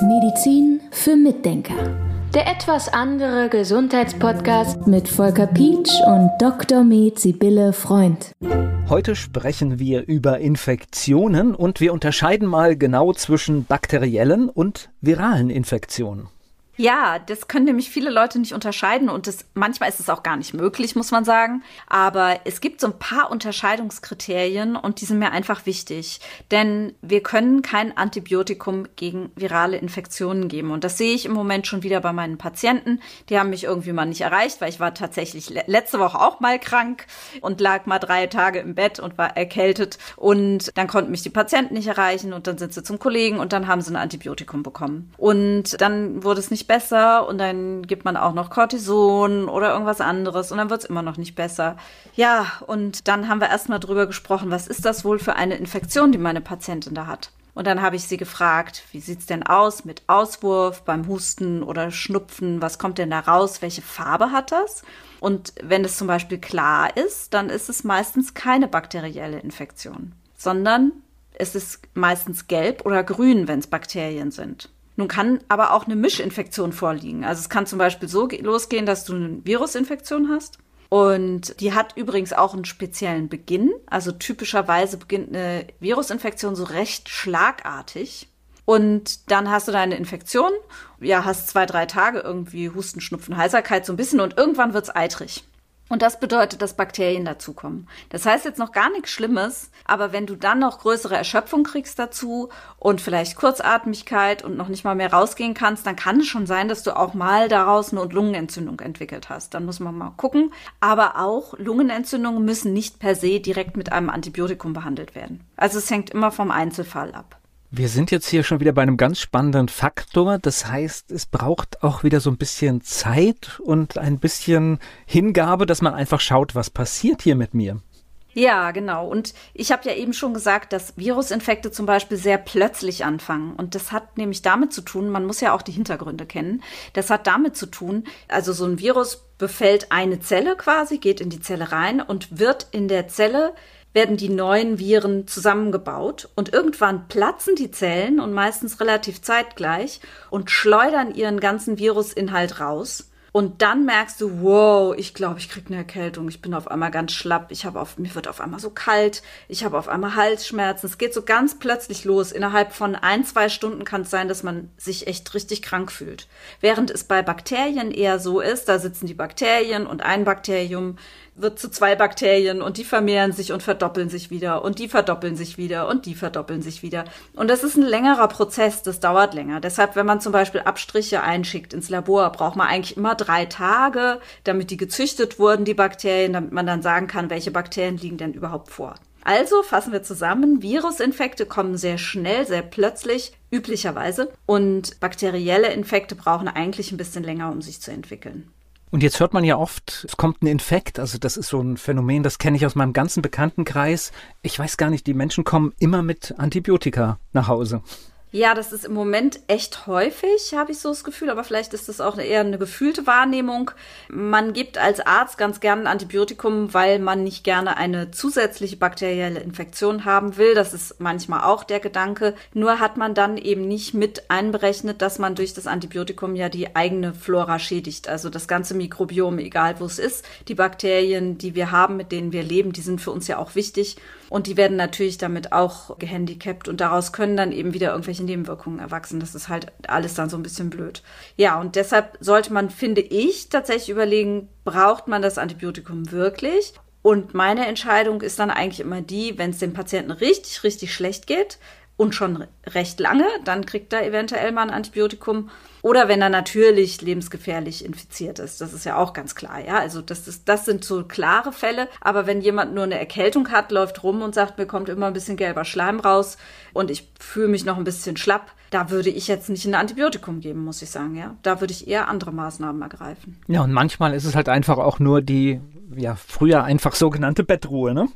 Medizin für Mitdenker. Der etwas andere Gesundheitspodcast mit Volker Pietsch und Dr. Med Sibylle Freund. Heute sprechen wir über Infektionen und wir unterscheiden mal genau zwischen bakteriellen und viralen Infektionen. Ja, das können nämlich viele Leute nicht unterscheiden und das, manchmal ist es auch gar nicht möglich, muss man sagen. Aber es gibt so ein paar Unterscheidungskriterien und die sind mir einfach wichtig. Denn wir können kein Antibiotikum gegen virale Infektionen geben. Und das sehe ich im Moment schon wieder bei meinen Patienten. Die haben mich irgendwie mal nicht erreicht, weil ich war tatsächlich letzte Woche auch mal krank und lag mal drei Tage im Bett und war erkältet. Und dann konnten mich die Patienten nicht erreichen und dann sind sie zum Kollegen und dann haben sie ein Antibiotikum bekommen. Und dann wurde es nicht besser und dann gibt man auch noch Cortison oder irgendwas anderes und dann wird es immer noch nicht besser. Ja, und dann haben wir erstmal drüber gesprochen, was ist das wohl für eine Infektion, die meine Patientin da hat. Und dann habe ich sie gefragt, wie sieht's denn aus mit Auswurf beim Husten oder Schnupfen? Was kommt denn da raus? Welche Farbe hat das? Und wenn es zum Beispiel klar ist, dann ist es meistens keine bakterielle Infektion, sondern es ist meistens gelb oder grün, wenn es Bakterien sind. Nun kann aber auch eine Mischinfektion vorliegen. Also es kann zum Beispiel so losgehen, dass du eine Virusinfektion hast. Und die hat übrigens auch einen speziellen Beginn. Also typischerweise beginnt eine Virusinfektion so recht schlagartig. Und dann hast du deine Infektion, ja, hast zwei, drei Tage irgendwie Husten, Schnupfen, Heiserkeit so ein bisschen und irgendwann wird's eitrig. Und das bedeutet, dass Bakterien dazukommen. Das heißt jetzt noch gar nichts Schlimmes, aber wenn du dann noch größere Erschöpfung kriegst dazu und vielleicht Kurzatmigkeit und noch nicht mal mehr rausgehen kannst, dann kann es schon sein, dass du auch mal daraus eine Lungenentzündung entwickelt hast. Dann muss man mal gucken. Aber auch Lungenentzündungen müssen nicht per se direkt mit einem Antibiotikum behandelt werden. Also es hängt immer vom Einzelfall ab. Wir sind jetzt hier schon wieder bei einem ganz spannenden Faktor. Das heißt, es braucht auch wieder so ein bisschen Zeit und ein bisschen Hingabe, dass man einfach schaut, was passiert hier mit mir. Ja, genau. Und ich habe ja eben schon gesagt, dass Virusinfekte zum Beispiel sehr plötzlich anfangen. Und das hat nämlich damit zu tun, man muss ja auch die Hintergründe kennen. Das hat damit zu tun, also so ein Virus befällt eine Zelle quasi, geht in die Zelle rein und wird in der Zelle werden die neuen Viren zusammengebaut und irgendwann platzen die Zellen und meistens relativ zeitgleich und schleudern ihren ganzen Virusinhalt raus. Und dann merkst du, wow, ich glaube, ich kriege eine Erkältung. Ich bin auf einmal ganz schlapp. Ich habe auf mir wird auf einmal so kalt. Ich habe auf einmal Halsschmerzen. Es geht so ganz plötzlich los. Innerhalb von ein, zwei Stunden kann es sein, dass man sich echt richtig krank fühlt. Während es bei Bakterien eher so ist, da sitzen die Bakterien und ein Bakterium wird zu zwei Bakterien und die vermehren sich und verdoppeln sich wieder und die verdoppeln sich wieder und die verdoppeln sich wieder. Und das ist ein längerer Prozess, das dauert länger. Deshalb, wenn man zum Beispiel Abstriche einschickt ins Labor, braucht man eigentlich immer drei Tage, damit die gezüchtet wurden, die Bakterien, damit man dann sagen kann, welche Bakterien liegen denn überhaupt vor. Also fassen wir zusammen, Virusinfekte kommen sehr schnell, sehr plötzlich, üblicherweise, und bakterielle Infekte brauchen eigentlich ein bisschen länger, um sich zu entwickeln. Und jetzt hört man ja oft, es kommt ein Infekt. Also das ist so ein Phänomen, das kenne ich aus meinem ganzen Bekanntenkreis. Ich weiß gar nicht, die Menschen kommen immer mit Antibiotika nach Hause. Ja, das ist im Moment echt häufig, habe ich so das Gefühl, aber vielleicht ist das auch eher eine gefühlte Wahrnehmung. Man gibt als Arzt ganz gerne ein Antibiotikum, weil man nicht gerne eine zusätzliche bakterielle Infektion haben will. Das ist manchmal auch der Gedanke. Nur hat man dann eben nicht mit einberechnet, dass man durch das Antibiotikum ja die eigene Flora schädigt. Also das ganze Mikrobiom, egal wo es ist. Die Bakterien, die wir haben, mit denen wir leben, die sind für uns ja auch wichtig. Und die werden natürlich damit auch gehandicapt und daraus können dann eben wieder irgendwelche Nebenwirkungen erwachsen. Das ist halt alles dann so ein bisschen blöd. Ja, und deshalb sollte man, finde ich, tatsächlich überlegen, braucht man das Antibiotikum wirklich? Und meine Entscheidung ist dann eigentlich immer die, wenn es dem Patienten richtig, richtig schlecht geht, und schon recht lange, dann kriegt er eventuell mal ein Antibiotikum. Oder wenn er natürlich lebensgefährlich infiziert ist. Das ist ja auch ganz klar, ja. Also das, ist, das sind so klare Fälle. Aber wenn jemand nur eine Erkältung hat, läuft rum und sagt, mir kommt immer ein bisschen gelber Schleim raus und ich fühle mich noch ein bisschen schlapp, da würde ich jetzt nicht ein Antibiotikum geben, muss ich sagen, ja. Da würde ich eher andere Maßnahmen ergreifen. Ja, und manchmal ist es halt einfach auch nur die, ja, früher einfach sogenannte Bettruhe, ne?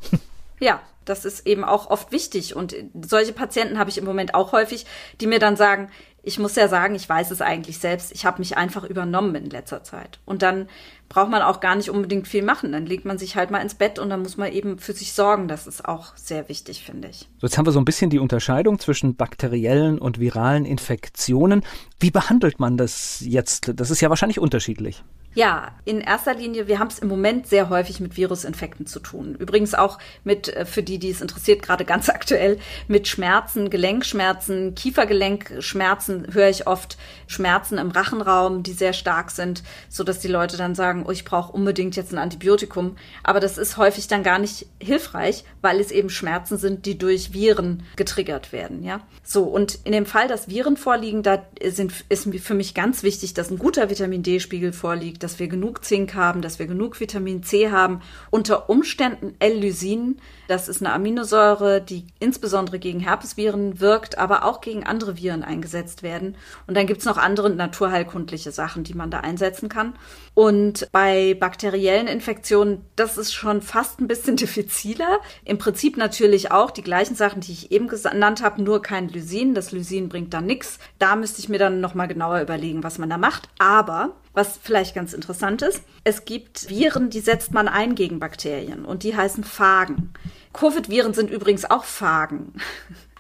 Ja, das ist eben auch oft wichtig. Und solche Patienten habe ich im Moment auch häufig, die mir dann sagen, ich muss ja sagen, ich weiß es eigentlich selbst. Ich habe mich einfach übernommen in letzter Zeit. Und dann braucht man auch gar nicht unbedingt viel machen. Dann legt man sich halt mal ins Bett und dann muss man eben für sich sorgen. Das ist auch sehr wichtig, finde ich. So, jetzt haben wir so ein bisschen die Unterscheidung zwischen bakteriellen und viralen Infektionen. Wie behandelt man das jetzt? Das ist ja wahrscheinlich unterschiedlich. Ja, in erster Linie, wir haben es im Moment sehr häufig mit Virusinfekten zu tun. Übrigens auch mit, äh, für die, die es interessiert, gerade ganz aktuell, mit Schmerzen, Gelenkschmerzen, Kiefergelenkschmerzen höre ich oft Schmerzen im Rachenraum, die sehr stark sind, so dass die Leute dann sagen, oh, ich brauche unbedingt jetzt ein Antibiotikum. Aber das ist häufig dann gar nicht hilfreich, weil es eben Schmerzen sind, die durch Viren getriggert werden, ja. So. Und in dem Fall, dass Viren vorliegen, da sind, ist für mich ganz wichtig, dass ein guter Vitamin D-Spiegel vorliegt dass wir genug Zink haben, dass wir genug Vitamin C haben. Unter Umständen L-Lysin, das ist eine Aminosäure, die insbesondere gegen Herpesviren wirkt, aber auch gegen andere Viren eingesetzt werden. Und dann gibt es noch andere naturheilkundliche Sachen, die man da einsetzen kann. Und bei bakteriellen Infektionen, das ist schon fast ein bisschen diffiziler. Im Prinzip natürlich auch die gleichen Sachen, die ich eben genannt habe, nur kein Lysin. Das Lysin bringt da nichts. Da müsste ich mir dann nochmal genauer überlegen, was man da macht. Aber was vielleicht ganz interessant ist, es gibt Viren, die setzt man ein gegen Bakterien und die heißen Phagen. Covid-Viren sind übrigens auch Phagen.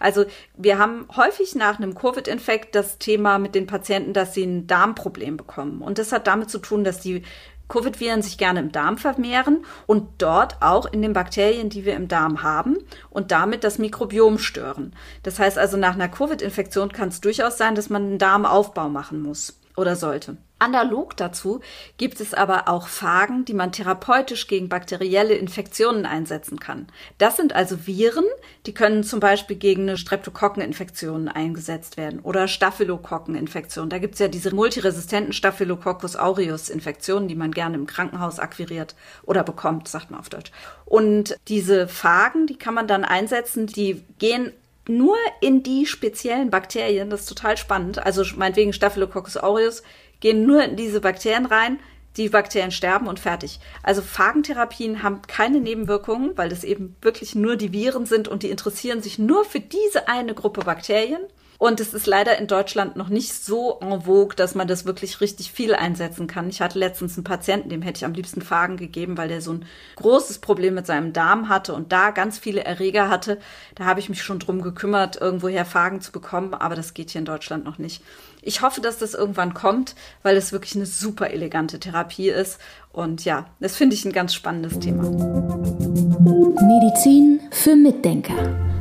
Also wir haben häufig nach einem Covid-Infekt das Thema mit den Patienten, dass sie ein Darmproblem bekommen. Und das hat damit zu tun, dass die Covid-Viren sich gerne im Darm vermehren und dort auch in den Bakterien, die wir im Darm haben und damit das Mikrobiom stören. Das heißt also, nach einer Covid-Infektion kann es durchaus sein, dass man einen Darmaufbau machen muss oder sollte. Analog dazu gibt es aber auch Phagen, die man therapeutisch gegen bakterielle Infektionen einsetzen kann. Das sind also Viren, die können zum Beispiel gegen eine Streptokokkeninfektion eingesetzt werden oder Staphylokokkeninfektion. Da gibt es ja diese multiresistenten Staphylococcus aureus Infektionen, die man gerne im Krankenhaus akquiriert oder bekommt, sagt man auf Deutsch. Und diese Phagen, die kann man dann einsetzen, die gehen nur in die speziellen Bakterien, das ist total spannend. Also meinetwegen Staphylococcus aureus gehen nur in diese Bakterien rein, die Bakterien sterben und fertig. Also Phagentherapien haben keine Nebenwirkungen, weil das eben wirklich nur die Viren sind und die interessieren sich nur für diese eine Gruppe Bakterien. Und es ist leider in Deutschland noch nicht so en vogue, dass man das wirklich richtig viel einsetzen kann. Ich hatte letztens einen Patienten, dem hätte ich am liebsten Phagen gegeben, weil der so ein großes Problem mit seinem Darm hatte und da ganz viele Erreger hatte. Da habe ich mich schon drum gekümmert, irgendwoher Phagen zu bekommen, aber das geht hier in Deutschland noch nicht. Ich hoffe, dass das irgendwann kommt, weil es wirklich eine super elegante Therapie ist. Und ja, das finde ich ein ganz spannendes Thema. Medizin für Mitdenker.